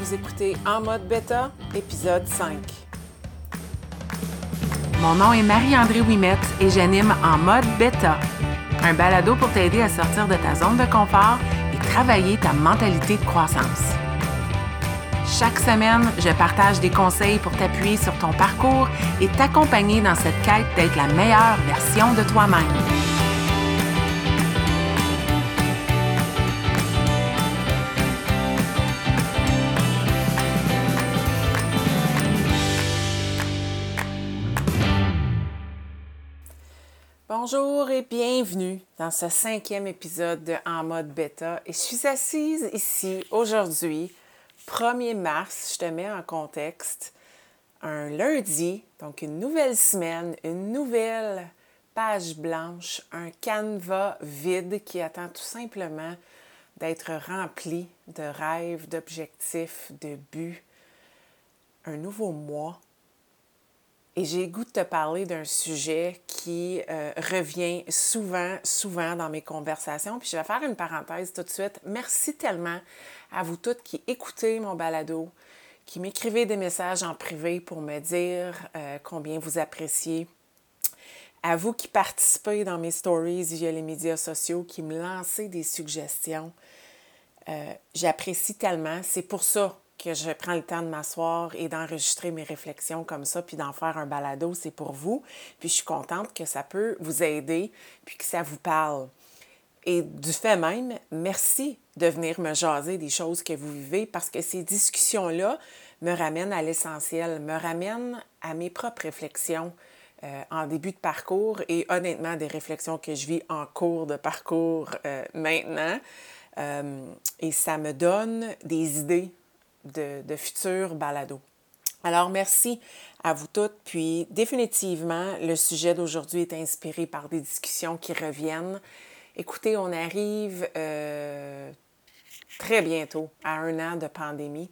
Vous écoutez En mode bêta, épisode 5. Mon nom est Marie-André Wimette et j'anime En mode bêta, un balado pour t'aider à sortir de ta zone de confort et travailler ta mentalité de croissance. Chaque semaine, je partage des conseils pour t'appuyer sur ton parcours et t'accompagner dans cette quête d'être la meilleure version de toi-même. Bonjour et bienvenue dans ce cinquième épisode de En mode bêta. Et je suis assise ici aujourd'hui, 1er mars, je te mets en contexte, un lundi, donc une nouvelle semaine, une nouvelle page blanche, un canevas vide qui attend tout simplement d'être rempli de rêves, d'objectifs, de buts, un nouveau mois et j'ai goût de te parler d'un sujet qui euh, revient souvent, souvent dans mes conversations. Puis je vais faire une parenthèse tout de suite. Merci tellement à vous toutes qui écoutez mon balado, qui m'écrivez des messages en privé pour me dire euh, combien vous appréciez. À vous qui participez dans mes stories via les médias sociaux, qui me lancez des suggestions. Euh, j'apprécie tellement. C'est pour ça que je prends le temps de m'asseoir et d'enregistrer mes réflexions comme ça, puis d'en faire un balado, c'est pour vous. Puis je suis contente que ça peut vous aider, puis que ça vous parle. Et du fait même, merci de venir me jaser des choses que vous vivez parce que ces discussions-là me ramènent à l'essentiel, me ramènent à mes propres réflexions euh, en début de parcours et honnêtement des réflexions que je vis en cours de parcours euh, maintenant. Euh, et ça me donne des idées de, futurs balados. Alors, merci à vous toutes. Puis, définitivement, le sujet d'aujourd'hui est inspiré par des discussions qui reviennent. Écoutez, on arrive euh, très bientôt à un an de pandémie.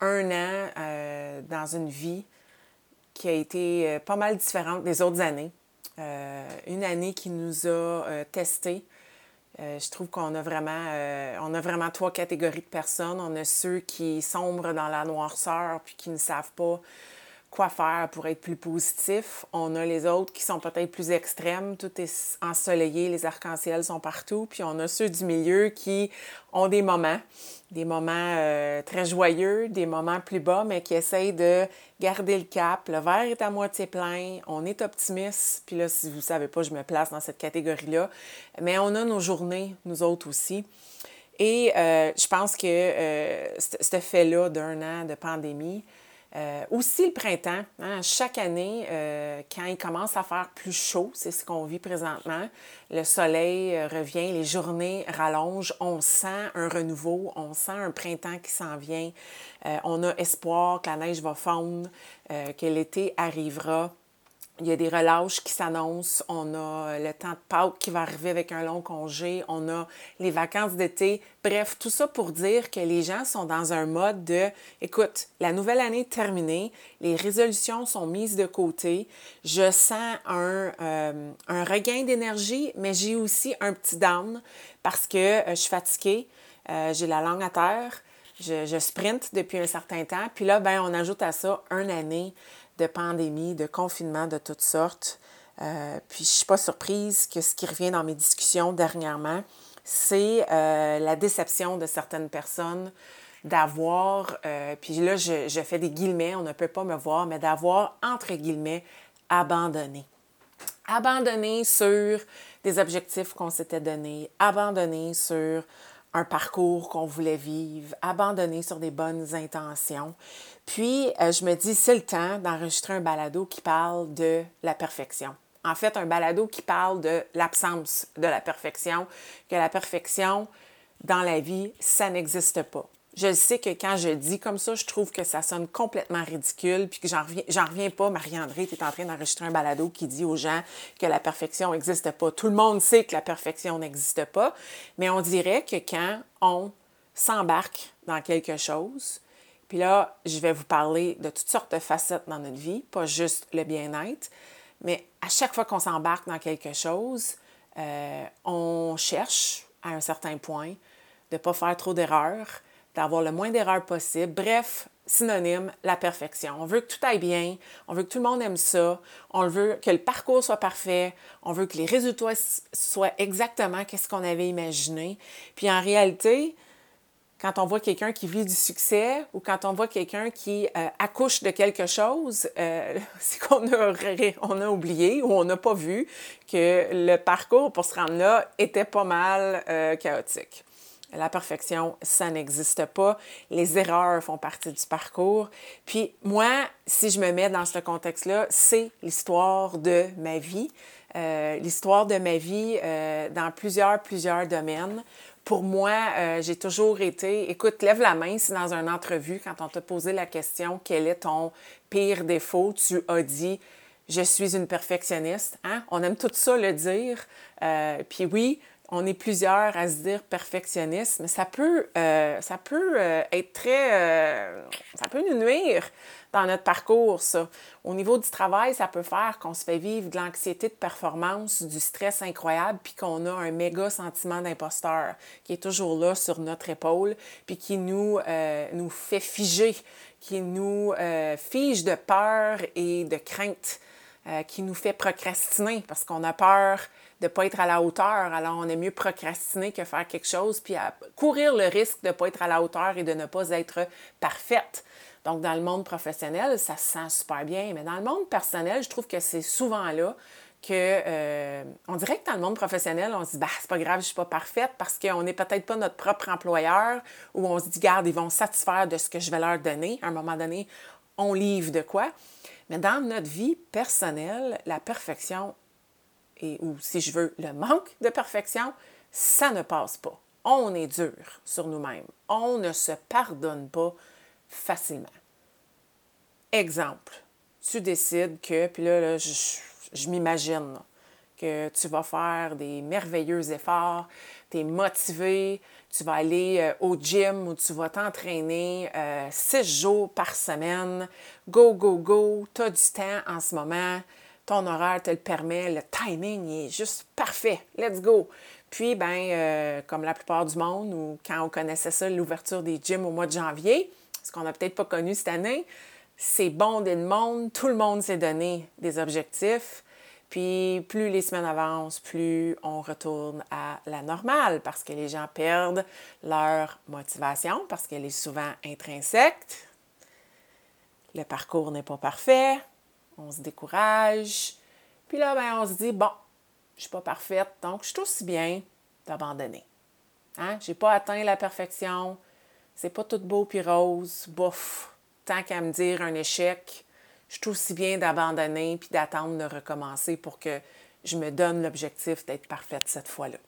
Un an euh, dans une vie qui a été euh, pas mal différente des autres années. une année qui nous a testés, euh, je trouve qu'on a vraiment euh, a vraiment trois catégories de personnes. On a ceux qui sombrent dans la noirceur puis qui ne savent pas quoi faire pour être plus positif. On a les autres qui sont peut-être plus extrêmes, tout est ensoleillé, les arcs-en-ciel sont partout. Puis on a ceux du milieu qui ont des moments, des moments euh, très joyeux, des moments plus bas, mais qui essayent de garder le cap. Le verre est à moitié plein, on est optimiste. Puis là, si vous ne savez pas, je me place dans cette catégorie-là. Mais on a nos journées, nous autres aussi. Et euh, je pense que euh, ce fait-là d'un an de pandémie, euh, aussi le printemps, hein, chaque année, euh, quand il commence à faire plus chaud, c'est ce qu'on vit présentement, le soleil euh, revient, les journées rallongent, on sent un renouveau, on sent un printemps qui s'en vient, on a espoir que la neige va fondre, que l'été arrivera. Il y a des relâches qui s'annoncent. On a le temps de Pâques qui va arriver avec un long congé. On a les vacances d'été. Bref, tout ça pour dire que les gens sont dans un mode de écoute, la nouvelle année est terminée, les résolutions sont mises de côté. Je sens un, euh, un regain d'énergie, mais j'ai aussi un petit down parce que euh, je suis fatiguée, euh, j'ai la langue à terre. Je, je, sprint depuis un certain temps. Puis là, ben, on ajoute à ça une année de pandémie, de confinement de toutes sortes. Euh, puis je ne suis pas surprise que ce qui revient dans mes discussions dernièrement, c'est euh, la déception de certaines personnes d'avoir, euh, puis là je, je, fais des guillemets, on ne peut pas me voir, mais d'avoir, entre guillemets, abandonné. Abandonné sur des objectifs qu'on s'était donnés, abandonné sur un parcours qu'on voulait vivre, abandonné sur des bonnes intentions. Puis, euh, je me dis, c'est le temps d'enregistrer un balado qui parle de la perfection. En fait, un balado qui parle de l'absence de la perfection, que la perfection dans la vie, ça n'existe pas. Je sais que quand je dis comme ça, je trouve que ça sonne complètement ridicule, puis que j'en reviens, pas. Marie-André, tu en train d'enregistrer un balado qui dit aux gens que la perfection n'existe pas. Tout le monde sait que la perfection n'existe pas, mais on dirait que quand on s'embarque dans quelque chose, puis là, je vais vous parler de toutes sortes de facettes dans notre vie, pas juste le bien-être, mais à chaque fois qu'on s'embarque dans quelque chose, euh, on cherche à un certain point de ne pas faire trop d'erreurs, d'avoir le moins d'erreurs possible. Bref, synonyme, la perfection. On veut que tout aille bien, on veut que tout le monde aime ça, on veut que le parcours soit parfait, on veut que les résultats soient exactement ce qu'on avait imaginé. Puis en réalité, quand on voit quelqu'un qui vit du succès ou quand on voit quelqu'un qui euh, accouche de quelque chose, euh, c'est qu'on a, on a oublié ou on n'a pas vu que le parcours pour se rendre là était pas mal euh, chaotique. La perfection, ça n'existe pas. Les erreurs font partie du parcours. Puis moi, si je me mets dans ce contexte-là, c'est l'histoire de ma vie. l'histoire de ma vie dans plusieurs, plusieurs domaines pour moi, euh, j'ai toujours été, écoute, lève la main si dans une entrevue, quand on t'a posé la question, quel est ton pire défaut, tu as dit, je suis une perfectionniste. Hein? On aime tout ça le dire. Euh, puis oui, on est plusieurs à se dire perfectionniste, mais ça peut, euh, peut être très... ça peut nous nuire dans notre parcours, ça. Au niveau du travail, ça peut faire qu'on se fait vivre de l'anxiété de performance, du stress incroyable, puis qu'on a un méga sentiment d'imposteur qui est toujours là sur notre épaule, puis qui nous, euh, nous fait figer, qui nous euh, fige de peur et de crainte, euh, qui nous fait procrastiner parce qu'on a peur de ne pas être à la hauteur. Alors, on est mieux procrastiner que faire quelque chose, puis courir le risque de ne pas être à la hauteur et de ne pas être parfaite. Donc, dans le monde professionnel, ça se sent super bien, mais dans le monde personnel, je trouve que c'est souvent là que euh, on dirait que dans le monde professionnel, on se dit bah c'est pas grave, je suis pas parfaite parce qu'on n'est peut-être pas notre propre employeur ou on se dit garde, ils vont satisfaire de ce que je vais leur donner. À un moment donné, on livre de quoi. Mais dans notre vie personnelle, la perfection et ou si je veux le manque de perfection, ça ne passe pas. On est dur sur nous-mêmes. On ne se pardonne pas facilement. Exemple, tu décides que, puis là, je, m'imagine que tu vas faire des merveilleux efforts, tu es motivé, tu vas aller euh, au gym ou tu vas t'entraîner euh, six jours par semaine. Go, go, go, tu as du temps en ce moment, ton horaire te le permet, le timing est juste parfait. Let's go. Puis, ben, euh, comme la plupart du monde, ou quand on connaissait ça, l'ouverture des gyms au mois de janvier, ce qu'on n'a peut-être pas connu cette année, c'est bondé de monde, tout le monde s'est donné des objectifs. Puis plus les semaines avancent, plus on retourne à la normale parce que les gens perdent leur motivation parce qu'elle est souvent intrinsèque. Le parcours n'est pas parfait, on se décourage. Puis là, ben, on se dit, bon, je suis pas parfaite, donc je suis aussi bien d'abandonner. Hein? Je n'ai pas atteint la perfection, c'est pas tout beau puis rose, bof. Tant qu'à me dire un échec, je suis aussi bien d'abandonner puis d'attendre de recommencer pour que je me donne l'objectif d'être parfaite cette fois-là.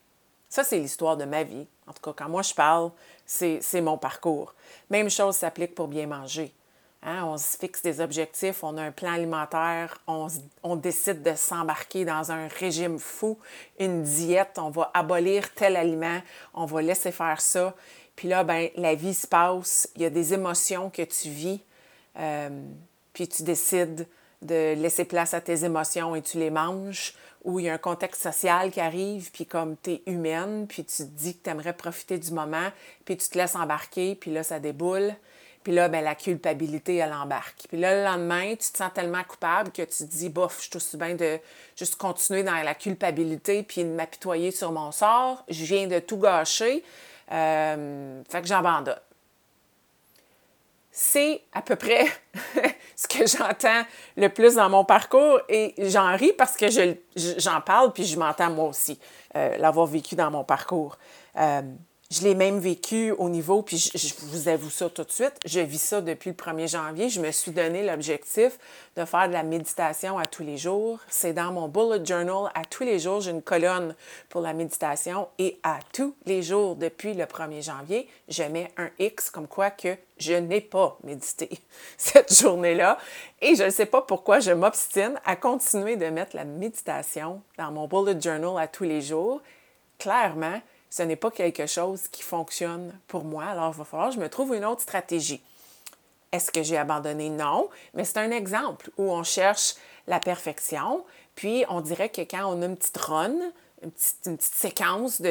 Ça, c'est l'histoire de ma vie. En tout cas, quand moi je parle, c'est mon parcours. Même chose s'applique pour bien manger. Hein? On se fixe des objectifs, on a un plan alimentaire, on, on décide de s'embarquer dans un régime fou, une diète, on va abolir tel aliment, on va laisser faire ça. Puis là, ben, la vie se passe, il y a des émotions que tu vis, euh, puis tu décides de laisser place à tes émotions et tu les manges, ou il y a un contexte social qui arrive, puis comme tu es humaine, puis tu te dis que tu aimerais profiter du moment, puis tu te laisses embarquer, puis là, ça déboule. Puis là, ben, la culpabilité, elle embarque. Puis là, le lendemain, tu te sens tellement coupable que tu te dis, bof, je suis bien de juste continuer dans la culpabilité puis de m'apitoyer sur mon sort. Je viens de tout gâcher. Euh, fait que j'abandonne. C'est à peu près ce que j'entends le plus dans mon parcours et j'en ris parce que j'en parle puis je m'entends moi aussi euh, l'avoir vécu dans mon parcours. Euh, je l'ai même vécu au niveau, puis je, vous avoue ça tout de suite, je vis ça depuis le 1er janvier. Je me suis donné l'objectif de faire de la méditation à tous les jours. C'est dans mon bullet journal. À tous les jours, j'ai une colonne pour la méditation et à tous les jours depuis le 1er janvier, je mets un X comme quoi que je n'ai pas médité cette journée-là. Et je ne sais pas pourquoi je m'obstine à continuer de mettre la méditation dans mon bullet journal à tous les jours. Clairement, ce n'est pas quelque chose qui fonctionne pour moi. Alors, il va falloir que je me trouve une autre stratégie. Est-ce que j'ai abandonné? Non, mais c'est un exemple où on cherche la perfection, puis on dirait que quand on a une petite run, une petite, séquence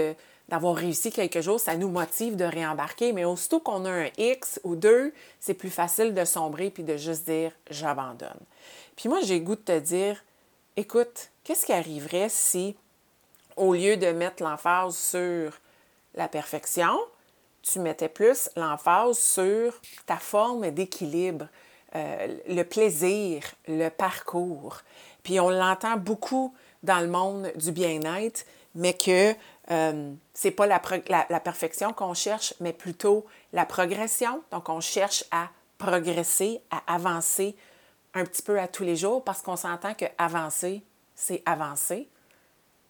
d'avoir réussi quelque chose, ça nous motive de réembarquer. Mais aussitôt qu'on a un X ou deux, c'est plus facile de sombrer puis de juste dire j'abandonne. Puis moi, j'ai goût de te dire écoute, qu'est-ce qui arriverait si, au lieu de mettre l'emphase sur la perfection, tu mettais plus l'emphase sur ta forme d'équilibre, euh, le plaisir, le parcours. Puis on l'entend beaucoup dans le monde du bien-être, mais que euh, c'est pas la, la, perfection qu'on cherche, mais plutôt la progression. Donc, on cherche à progresser, à avancer un petit peu à tous les jours parce qu'on s'entend que avancer, c'est avancer.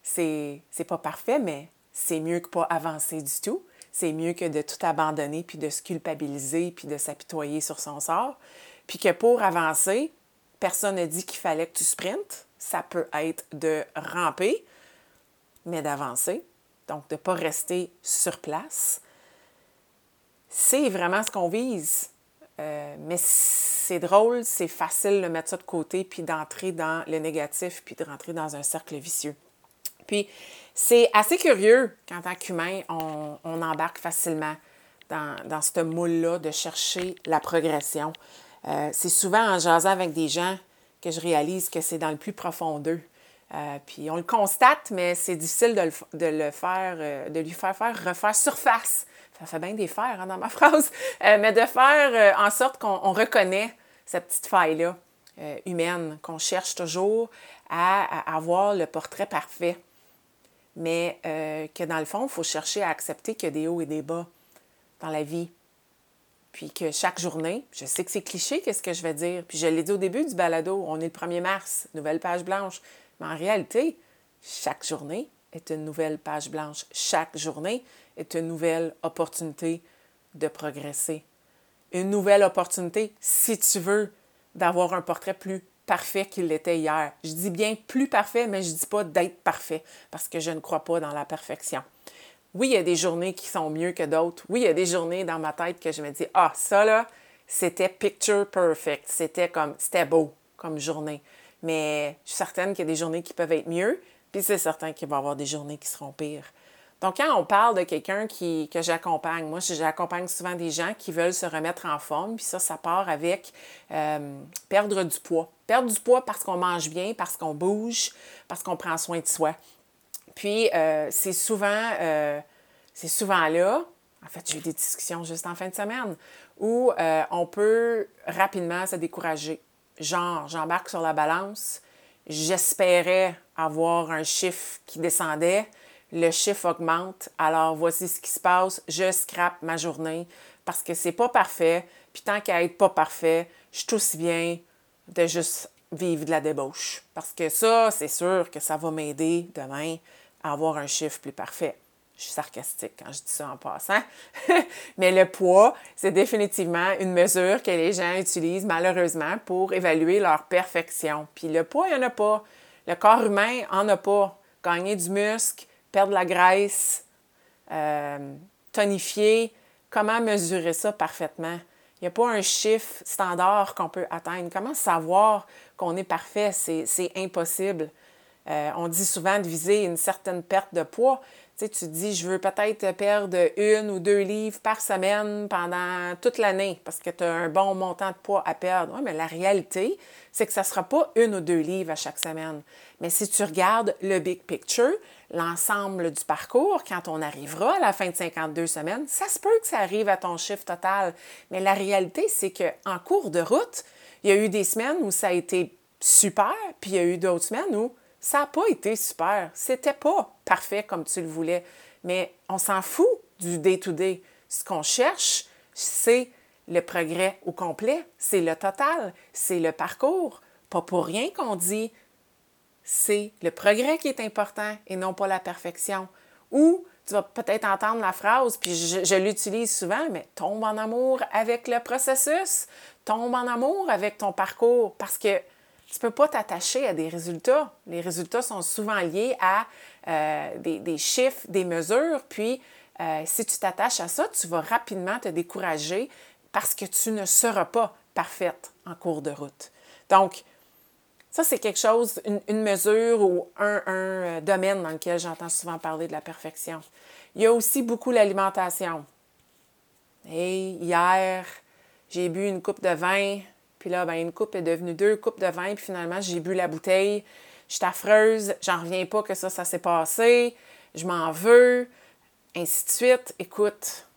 C'est, c'est pas parfait, mais c'est mieux que pas avancer du tout. C'est mieux que de tout abandonner puis de se culpabiliser puis de s'apitoyer sur son sort. Puis que pour avancer, personne n'a dit qu'il fallait que tu sprintes. Ça peut être de ramper, mais d'avancer. Donc, de ne pas rester sur place. C'est vraiment ce qu'on vise. Euh, mais c'est drôle, c'est facile de mettre ça de côté, puis d'entrer dans le négatif, puis de rentrer dans un cercle vicieux. Puis, c'est assez curieux qu'en tant qu'humain, on, embarque facilement dans, ce moule-là de chercher la progression. Euh, c'est souvent en jasant avec des gens que je réalise que c'est dans le plus profond d'eux. Euh, puis on le constate, mais c'est difficile de le, faire, de lui faire faire refaire surface ça fait bien des fers hein, dans ma phrase, euh, mais de faire euh, en sorte qu'on reconnaît cette petite faille-là euh, humaine, qu'on cherche toujours à, avoir le portrait parfait. Mais que dans le fond, il faut chercher à accepter qu'il y a des hauts et des bas dans la vie. Puis que chaque journée, je sais que c'est cliché, qu'est-ce que je vais dire. Puis je l'ai dit au début du balado, on est le 1er mars, nouvelle page blanche. Mais en réalité, chaque journée est une nouvelle page blanche. Chaque journée est une nouvelle opportunité de progresser. Une nouvelle opportunité, si tu veux, d'avoir un portrait plus parfait qu'il l'était hier. Je dis bien plus parfait, mais je ne dis pas d'être parfait, parce que je ne crois pas dans la perfection. Oui, il y a des journées qui sont mieux que d'autres. Oui, il y a des journées dans ma tête que je me dis, ah, ça là, c'était picture perfect. C'était comme, c'était beau comme journée. Mais je suis certaine qu'il y a des journées qui peuvent être mieux, puis c'est certain qu'il va y avoir des journées qui seront pires. Donc, quand on parle de quelqu'un que j'accompagne, moi, j'accompagne souvent des gens qui veulent se remettre en forme, puis ça, ça part avec euh, perdre du poids. Perdre du poids parce qu'on mange bien, parce qu'on bouge, parce qu'on prend soin de soi. Puis, euh, c'est souvent, euh, c'est souvent là, en fait, j'ai eu des discussions juste en fin de semaine, où on peut rapidement se décourager. Genre, j'embarque sur la balance, j'espérais avoir un chiffre qui descendait, le chiffre augmente, alors voici ce qui se passe, je scrape ma journée parce que c'est pas parfait, puis tant qu'à être pas parfait, je suis aussi bien de juste vivre de la débauche. Parce que ça, c'est sûr que ça va m'aider demain à avoir un chiffre plus parfait. Je suis sarcastique quand je dis ça en passant. Mais le poids, c'est définitivement une mesure que les gens utilisent malheureusement pour évaluer leur perfection. Puis le poids, il n'y en a pas. Le corps humain en a pas. Gagner du muscle, perdre la graisse, euh, tonifier. Comment mesurer ça parfaitement? Il n'y a pas un chiffre standard qu'on peut atteindre. Comment savoir qu'on est parfait? C'est impossible. Euh, on dit souvent de viser une certaine perte de poids. Tu, dis, je veux peut-être perdre une ou deux livres par semaine pendant toute l'année parce que tu as un bon montant de poids à perdre. Oui, mais la réalité, c'est que ça ne sera pas une ou deux livres à chaque semaine. Mais si tu regardes le big picture, l'ensemble du parcours, quand on arrivera à la fin de 52 semaines, ça se peut que ça arrive à ton chiffre total. Mais la réalité, c'est qu'en cours de route, il y a eu des semaines où ça a été super, puis il y a eu d'autres semaines où ça n'a pas été super. C'était pas parfait comme tu le voulais. Mais on s'en fout du day-to-day. Ce qu'on cherche, c'est le progrès au complet, c'est le total, c'est le parcours. Pas pour rien qu'on dit c'est le progrès qui est important et non pas la perfection. Ou tu vas peut-être entendre la phrase, puis je, l'utilise souvent, mais tombe en amour avec le processus, tombe en amour avec ton parcours, parce que tu ne peux pas t'attacher à des résultats. Les résultats sont souvent liés à euh, des, chiffres, des mesures, puis euh, si tu t'attaches à ça, tu vas rapidement te décourager parce que tu ne seras pas parfaite en cours de route. Donc, ça, c'est quelque chose, une, mesure ou un, euh, domaine dans lequel j'entends souvent parler de la perfection. Il y a aussi beaucoup l'alimentation. Et hier, j'ai bu une coupe de vin, puis là, ben, une coupe est devenue deux coupes de vin, puis finalement, j'ai bu la bouteille. Je suis affreuse, j'en reviens pas que ça, ça s'est passé, je m'en veux, ainsi de suite. Écoute,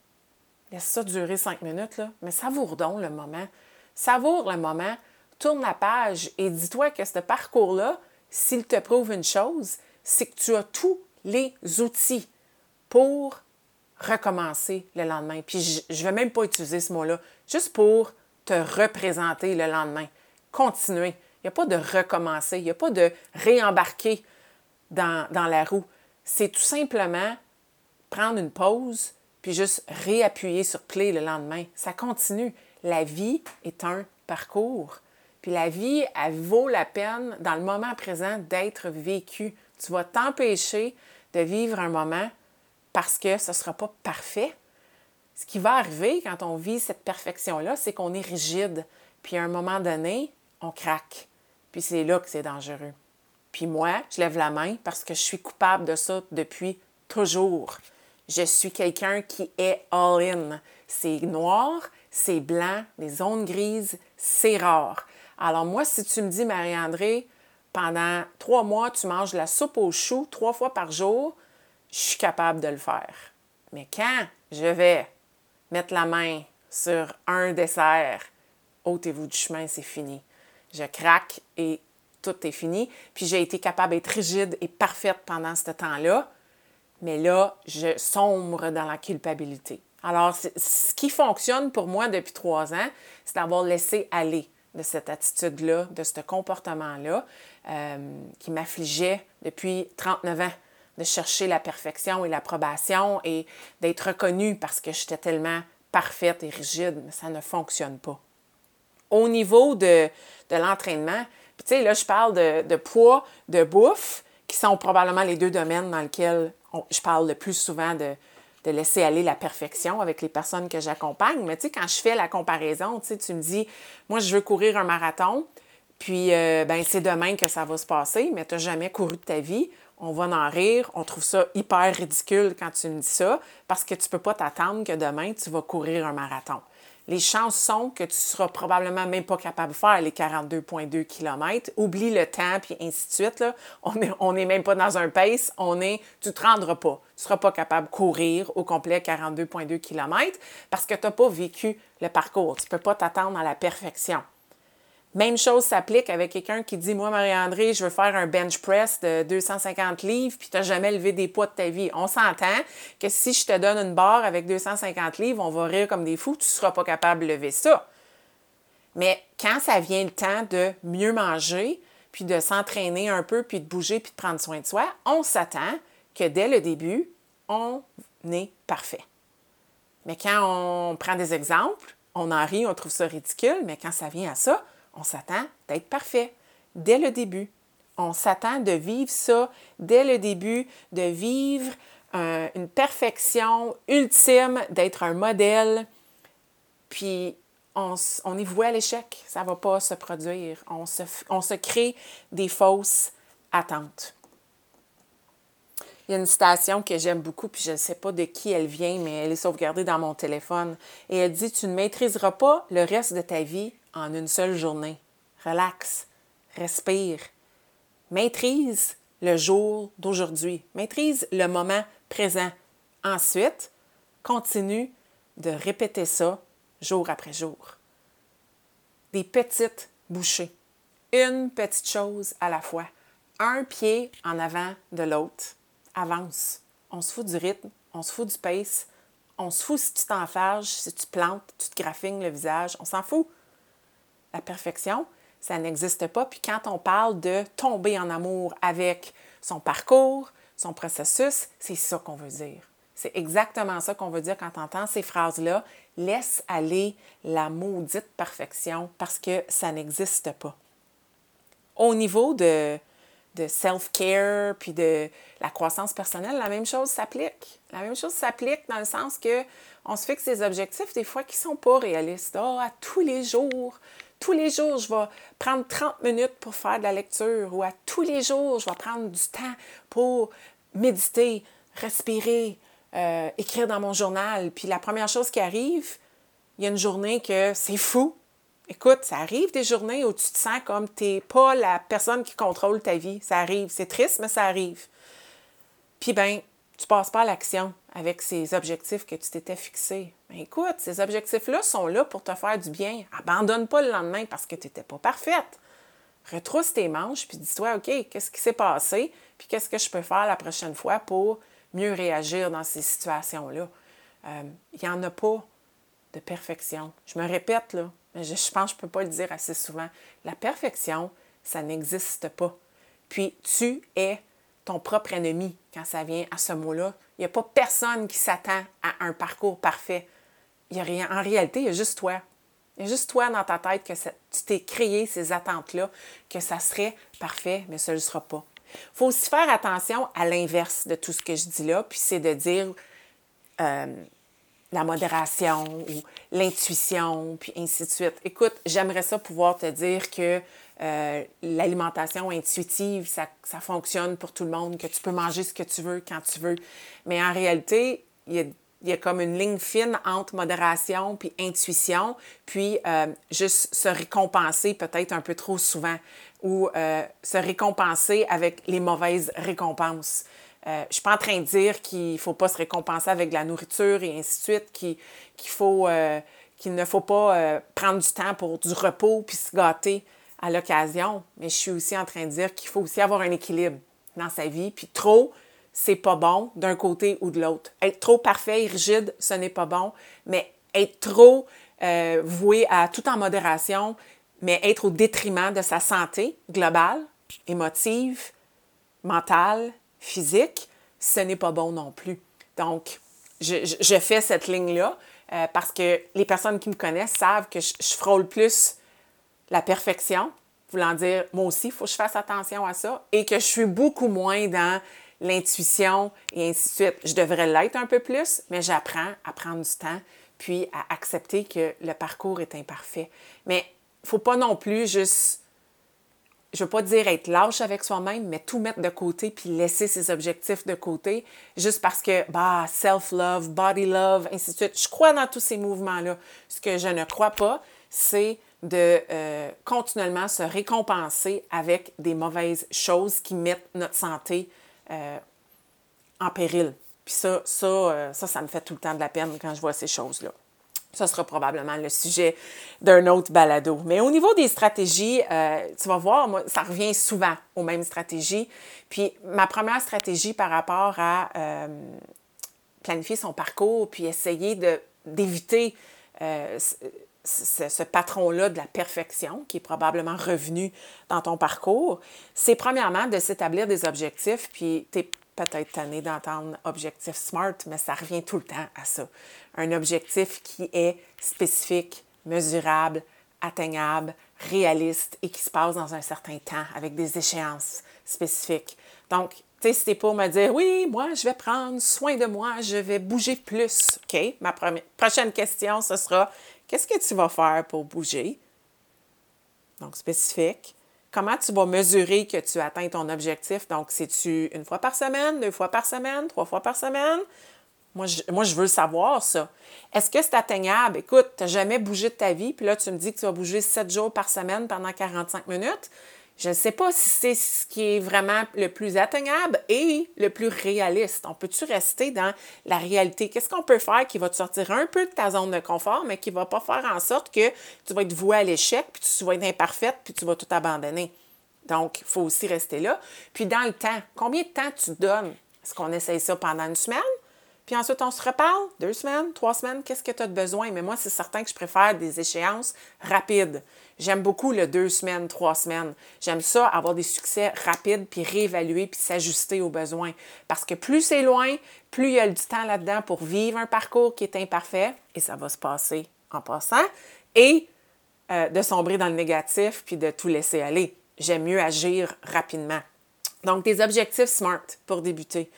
laisse ça durer cinq minutes, là, mais savoure donc le moment. Savoure le moment, tourne la page et dis-toi que ce parcours-là, s'il te prouve une chose, c'est que tu as tous les outils pour recommencer le lendemain. Puis je ne vais même pas utiliser ce mot-là, juste pour te représenter le lendemain. Continuer. Il n'y a pas de recommencer, il n'y a pas de réembarquer dans, dans la roue. C'est tout simplement prendre une pause, puis juste réappuyer sur clé le lendemain. Ça continue. La vie est un parcours. Puis la vie, elle vaut la peine, dans le moment présent, d'être vécue. Tu vas t'empêcher de vivre un moment parce que ce ne sera pas parfait. Ce qui va arriver quand on vit cette perfection-là, c'est qu'on est rigide. Puis à un moment donné, on craque. Puis c'est là que c'est dangereux. Puis moi, je lève la main parce que je suis coupable de ça depuis toujours. Je suis quelqu'un qui est all-in. C'est noir, c'est blanc, les zones grises, c'est rare. Alors moi, si tu me dis, Marie-André, pendant trois mois, tu manges la soupe aux choux trois fois par jour, je suis capable de le faire. Mais quand je vais mettre la main sur un dessert, ôtez-vous du chemin, c'est fini. Je craque et tout est fini. Puis j'ai été capable d'être rigide et parfaite pendant ce temps-là. Mais là, je sombre dans la culpabilité. Alors, ce qui fonctionne pour moi depuis trois ans, c'est d'avoir laissé aller de cette attitude-là, de ce comportement-là euh, qui m'affligeait depuis 39 ans, de chercher la perfection et l'approbation et d'être reconnue parce que j'étais tellement parfaite et rigide, mais ça ne fonctionne pas. Au niveau de, de l'entraînement, tu sais, là, je parle de, de, poids, de bouffe, qui sont probablement les deux domaines dans lesquels je parle le plus souvent de, de laisser aller la perfection avec les personnes que j'accompagne. Mais tu sais, quand je fais la comparaison, tu sais, tu me dis, moi, je veux courir un marathon, puis euh, ben, c'est demain que ça va se passer, mais tu n'as jamais couru de ta vie. On va en rire, on trouve ça hyper ridicule quand tu me dis ça, parce que tu ne peux pas t'attendre que demain, tu vas courir un marathon les chances sont que tu seras probablement même pas capable de faire les 42,2 km. Oublie le temps, puis ainsi de suite. Là. On n'est est même pas dans un pace. On est, tu ne te rendras pas. Tu ne seras pas capable de courir au complet 42,2 km parce que tu n'as pas vécu le parcours. Tu ne peux pas t'attendre à la perfection. Même chose s'applique avec quelqu'un qui dit Moi, Marie-André, je veux faire un bench press de 250 livres, puis tu n'as jamais levé des poids de ta vie. On s'entend que si je te donne une barre avec 250 livres, on va rire comme des fous, tu ne seras pas capable de lever ça. Mais quand ça vient le temps de mieux manger, puis de s'entraîner un peu, puis de bouger, puis de prendre soin de soi, on s'attend que dès le début, on est parfait. Mais quand on prend des exemples, on en rit, on trouve ça ridicule, mais quand ça vient à ça, on s'attend d'être parfait dès le début. On s'attend de vivre ça dès le début, de vivre une perfection ultime, d'être un modèle. Puis on, on est voué à l'échec. Ça ne va pas se produire. On se crée des fausses attentes. Il y a une citation que j'aime beaucoup, puis je ne sais pas de qui elle vient, mais elle est sauvegardée dans mon téléphone. Et elle dit Tu ne maîtriseras pas le reste de ta vie en une seule journée. Relax, respire, maîtrise le jour d'aujourd'hui, maîtrise le moment présent. Ensuite, continue de répéter ça jour après jour. Des petites bouchées, une petite chose à la fois, un pied en avant de l'autre. Avance. On se fout du rythme, on se fout du pace, on se fout si tu t'enfarges, si tu plantes, tu te graffines le visage, on s'en fout la perfection, ça n'existe pas. Puis quand on parle de tomber en amour avec son parcours, son processus, c'est ça qu'on veut dire. C'est exactement ça qu'on veut dire quand on entend ces phrases-là. Laisse aller la maudite perfection parce que ça n'existe pas. Au niveau de, de self-care puis de la croissance personnelle, la même chose s'applique. La même chose s'applique dans le sens que on se fixe des objectifs des fois qui ne sont pas réalistes. Oh, à tous les jours, tous les jours, je vais prendre 30 minutes pour faire de la lecture ou à tous les jours, je vais prendre du temps pour méditer, respirer, euh, écrire dans mon journal. Puis la première chose qui arrive, il y a une journée que c'est fou. Écoute, ça arrive des journées où tu te sens comme tu n'es pas la personne qui contrôle ta vie. Ça arrive. C'est triste, mais ça arrive. Puis ben, tu passes pas à l'action avec ces objectifs que tu t'étais fixés. Ben, écoute, ces objectifs-là sont là pour te faire du bien. Abandonne pas le lendemain parce que tu n'étais pas parfaite. Retrousse tes manches puis dis-toi, OK, qu'est-ce qui s'est passé? Puis qu'est-ce que je peux faire la prochaine fois pour mieux réagir dans ces situations-là? Euh, il n'y en a pas de perfection. Je me répète, là, mais je, je pense que je ne peux pas le dire assez souvent. La perfection, ça n'existe pas. Puis tu es ton propre ennemi quand ça vient à ce mot-là. Il n'y a pas personne qui s'attend à un parcours parfait. Il y a rien. En réalité, il y a juste toi. Il y a juste toi dans ta tête que tu t'es créé ces attentes-là, que ça serait parfait, mais ça ne le sera pas. Il faut aussi faire attention à l'inverse de tout ce que je dis là, puis c'est de dire euh, la modération ou l'intuition, puis ainsi de suite. Écoute, j'aimerais ça pouvoir te dire que euh, l'alimentation intuitive, ça, ça, fonctionne pour tout le monde, que tu peux manger ce que tu veux quand tu veux. Mais en réalité, il y a, il y a comme une ligne fine entre modération puis intuition, puis euh, juste se récompenser peut-être un peu trop souvent ou euh, se récompenser avec les mauvaises récompenses. Euh, je ne suis pas en train de dire qu'il ne faut pas se récompenser avec de la nourriture et ainsi de suite, qu'il, qu'il ne faut pas prendre du temps pour du repos puis se gâter à l'occasion, mais je suis aussi en train de dire qu'il faut aussi avoir un équilibre dans sa vie. Puis trop, c'est pas bon d'un côté ou de l'autre. Être trop parfait et rigide, ce n'est pas bon, mais être trop euh, voué à tout en modération, mais être au détriment de sa santé globale, émotive, mentale, physique, ce n'est pas bon non plus. Donc, je, fais cette ligne-là euh, parce que les personnes qui me connaissent savent que je, je frôle plus la perfection, voulant dire, moi aussi, il faut que je fasse attention à ça, et que je suis beaucoup moins dans l'intuition et ainsi de suite. Je devrais l'être un peu plus, mais j'apprends à prendre du temps, puis à accepter que le parcours est imparfait. Mais il ne faut pas non plus juste, je ne veux pas dire être lâche avec soi-même, mais tout mettre de côté, puis laisser ses objectifs de côté, juste parce que, bah, self-love, body love, ainsi de suite. Je crois dans tous ces mouvements-là. Ce que je ne crois pas, c'est de euh, continuellement se récompenser avec des mauvaises choses qui mettent notre santé euh, en péril. Puis ça, ça, euh, ça, ça me fait tout le temps de la peine quand je vois ces choses-là. Ça sera probablement le sujet d'un autre balado. Mais au niveau des stratégies, tu vas voir, moi, ça revient souvent aux mêmes stratégies. Puis ma première stratégie par rapport à planifier son parcours, puis essayer d'éviter ce, patron-là de la perfection qui est probablement revenu dans ton parcours, c'est premièrement de s'établir des objectifs, puis tu es peut-être tanné d'entendre objectif SMART, mais ça revient tout le temps à ça. Un objectif qui est spécifique, mesurable, atteignable, réaliste et qui se passe dans un certain temps avec des échéances spécifiques. Donc, tu sais, c'était pour me dire, oui, moi, je vais prendre soin de moi, je vais bouger plus. OK? Ma prochaine question, ce sera, Qu'est-ce que tu vas faire pour bouger? Donc, spécifique. Comment tu vas mesurer que tu atteins ton objectif? Donc, c'est-tu une fois par semaine, deux fois par semaine, trois fois par semaine? Moi, moi, je veux savoir ça. Est-ce que c'est atteignable? Écoute, tu n'as jamais bougé de ta vie, puis là, tu me dis que tu vas bouger sept jours par semaine pendant 45 minutes. Je ne sais pas si c'est ce qui est vraiment le plus atteignable et le plus réaliste. On peut-tu rester dans la réalité? Qu'est-ce qu'on peut faire qui va te sortir un peu de ta zone de confort, mais qui ne va pas faire en sorte que tu vas être voué à l'échec, puis tu vas être imparfaite, puis tu vas tout abandonner? Donc, il faut aussi rester là. Puis dans le temps, combien de temps tu donnes? Est-ce qu'on essaye ça pendant une semaine? Puis ensuite, on se reparle, deux semaines, trois semaines, qu'est-ce que tu as besoin? Mais moi, c'est certain que je préfère des échéances rapides. J'aime beaucoup le deux semaines, trois semaines. J'aime ça, avoir des succès rapides, puis réévaluer, puis s'ajuster aux besoins. Parce que plus c'est loin, plus il y a du temps là-dedans pour vivre un parcours qui est imparfait, et ça va se passer en passant, et euh, de sombrer dans le négatif, puis de tout laisser aller. J'aime mieux agir rapidement. Donc, des objectifs SMART pour débuter.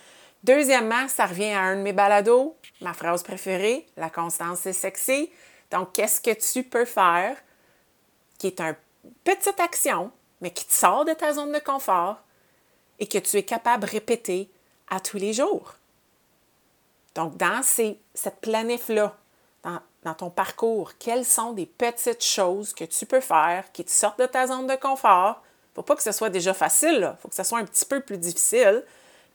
Deuxièmement, ça revient à un de mes balados, ma phrase préférée, la constance c'est sexy. Donc, qu'est-ce que tu peux faire qui est une petite action, mais qui te sort de ta zone de confort et que tu es capable de répéter à tous les jours. Donc, dans cette planif-là, dans, dans, ton parcours, quelles sont des petites choses que tu peux faire qui te sortent de ta zone de confort? Il ne faut pas que ce soit déjà facile, il faut que ce soit un petit peu plus difficile,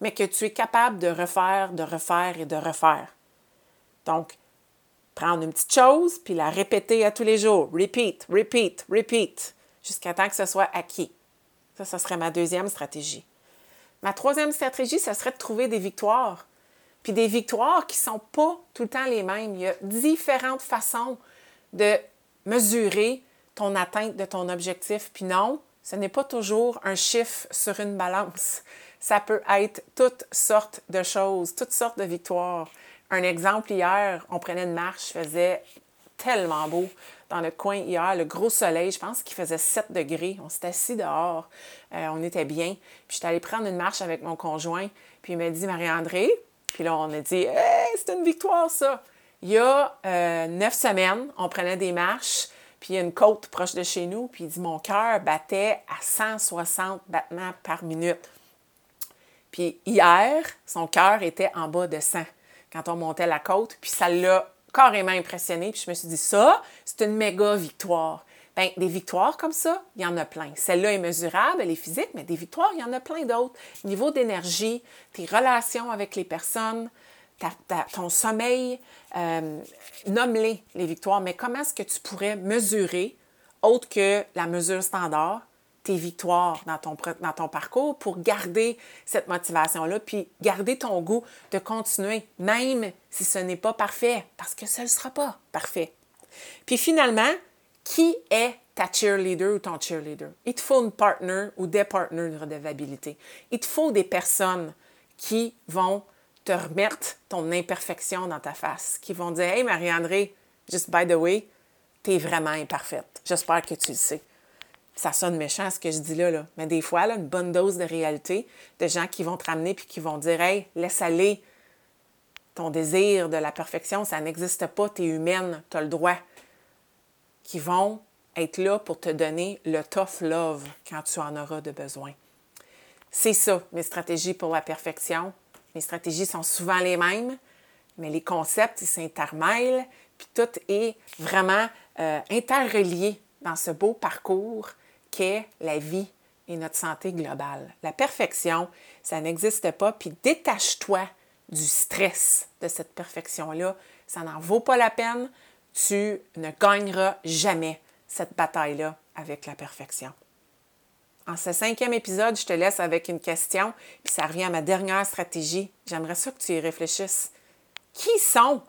mais que tu es capable de refaire, de refaire et de refaire. Donc, prendre une petite chose, puis la répéter à tous les jours. Repeat, repeat, repeat, jusqu'à temps que ce soit acquis. Ça, ce serait ma deuxième stratégie. Ma troisième stratégie, ce serait de trouver des victoires. Puis des victoires qui ne sont pas tout le temps les mêmes. Il y a différentes façons de mesurer ton atteinte de ton objectif. Puis non, ce n'est pas toujours un chiffre sur une balance. Ça peut être toutes sortes de choses, toutes sortes de victoires. Un exemple, hier, on prenait une marche, faisait tellement beau dans le coin hier, le gros soleil, je pense qu'il faisait 7 degrés. On s'était assis dehors, euh, on était bien. Puis j'étais allée prendre une marche avec mon conjoint, puis il m'a dit Marie-André, puis là on a dit Hey, c'est une victoire ça! Il y a euh, neuf semaines, on prenait des marches, puis il y a une côte proche de chez nous, puis il dit Mon cœur battait à 160 battements par minute. Puis hier, son cœur était en bas de 100 quand on montait la côte, puis ça l'a carrément impressionné. Puis je me suis dit, ça, c'est une méga victoire. Bien, des victoires comme ça, il y en a plein. Celle-là est mesurable, elle est physique, mais des victoires, il y en a plein d'autres. Niveau d'énergie, tes relations avec les personnes, ton sommeil, euh, nomme-les, les victoires. Mais comment est-ce que tu pourrais mesurer, autre que la mesure standard, tes victoires dans ton, dans ton parcours pour garder cette motivation-là, puis garder ton goût de continuer, même si ce n'est pas parfait, parce que ce ne sera pas parfait. Puis finalement, qui est ta cheerleader ou ton cheerleader? Il te faut une partner ou des partners de redevabilité. Il te faut des personnes qui vont te remettre ton imperfection dans ta face, qui vont dire Hey Marie-André, just by the way, tu es vraiment imparfaite. J'espère que tu le sais ça sonne méchant ce que je dis là, là. mais des fois, là, une bonne dose de réalité, de gens qui vont te ramener puis qui vont dire Hey, laisse aller ton désir de la perfection, ça n'existe pas, tu es humaine, tu as le droit. Qui vont être là pour te donner le tough love quand tu en auras de besoin. C'est ça, mes stratégies pour la perfection. Mes stratégies sont souvent les mêmes, mais les concepts, ils s'intermêlent, puis tout est vraiment euh, interrelié dans ce beau parcours la vie et notre santé globale. La perfection, ça n'existe pas, puis détache-toi du stress de cette perfection-là. Ça n'en vaut pas la peine. Tu ne gagneras jamais cette bataille-là avec la perfection. En ce cinquième épisode, je te laisse avec une question, puis ça revient à ma dernière stratégie. J'aimerais ça que tu y réfléchisses. Qui sont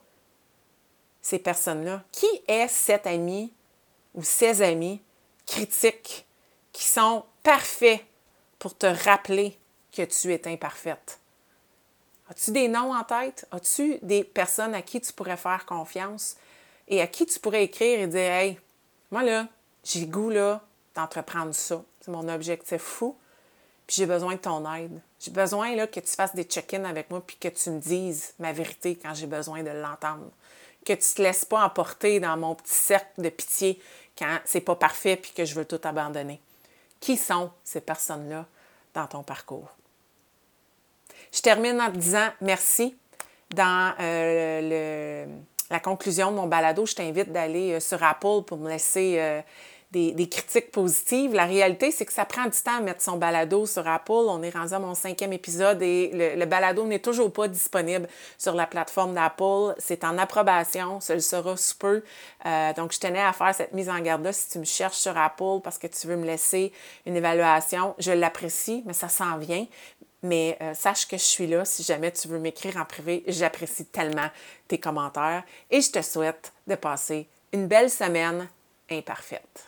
ces personnes-là? Qui est cet ami ou ces amis critiques qui sont parfaits pour te rappeler que tu es imparfaite? As-tu des noms en tête? As-tu des personnes à qui tu pourrais faire confiance et à qui tu pourrais écrire et dire Hey, moi là, j'ai goût là d'entreprendre ça. C'est mon objectif fou. Puis j'ai besoin de ton aide. J'ai besoin là, que tu fasses des check-ins avec moi puis que tu me dises ma vérité quand j'ai besoin de l'entendre. Que tu ne te laisses pas emporter dans mon petit cercle de pitié quand c'est pas parfait puis que je veux tout abandonner. Qui sont ces personnes-là dans ton parcours? Je termine en te disant merci. Dans euh, la conclusion de mon balado, je t'invite d'aller euh, sur Apple pour me laisser euh, des, critiques positives. La réalité, c'est que ça prend du temps à mettre son balado sur Apple. On est rendu à mon cinquième épisode et le, balado n'est toujours pas disponible sur la plateforme d'Apple. C'est en approbation, ce le sera sous peu. Euh, donc, je tenais à faire cette mise en garde-là. Si tu me cherches sur Apple parce que tu veux me laisser une évaluation, je l'apprécie, mais ça s'en vient. Mais euh, sache que je suis là si jamais tu veux m'écrire en privé. J'apprécie tellement tes commentaires et je te souhaite de passer une belle semaine imparfaite.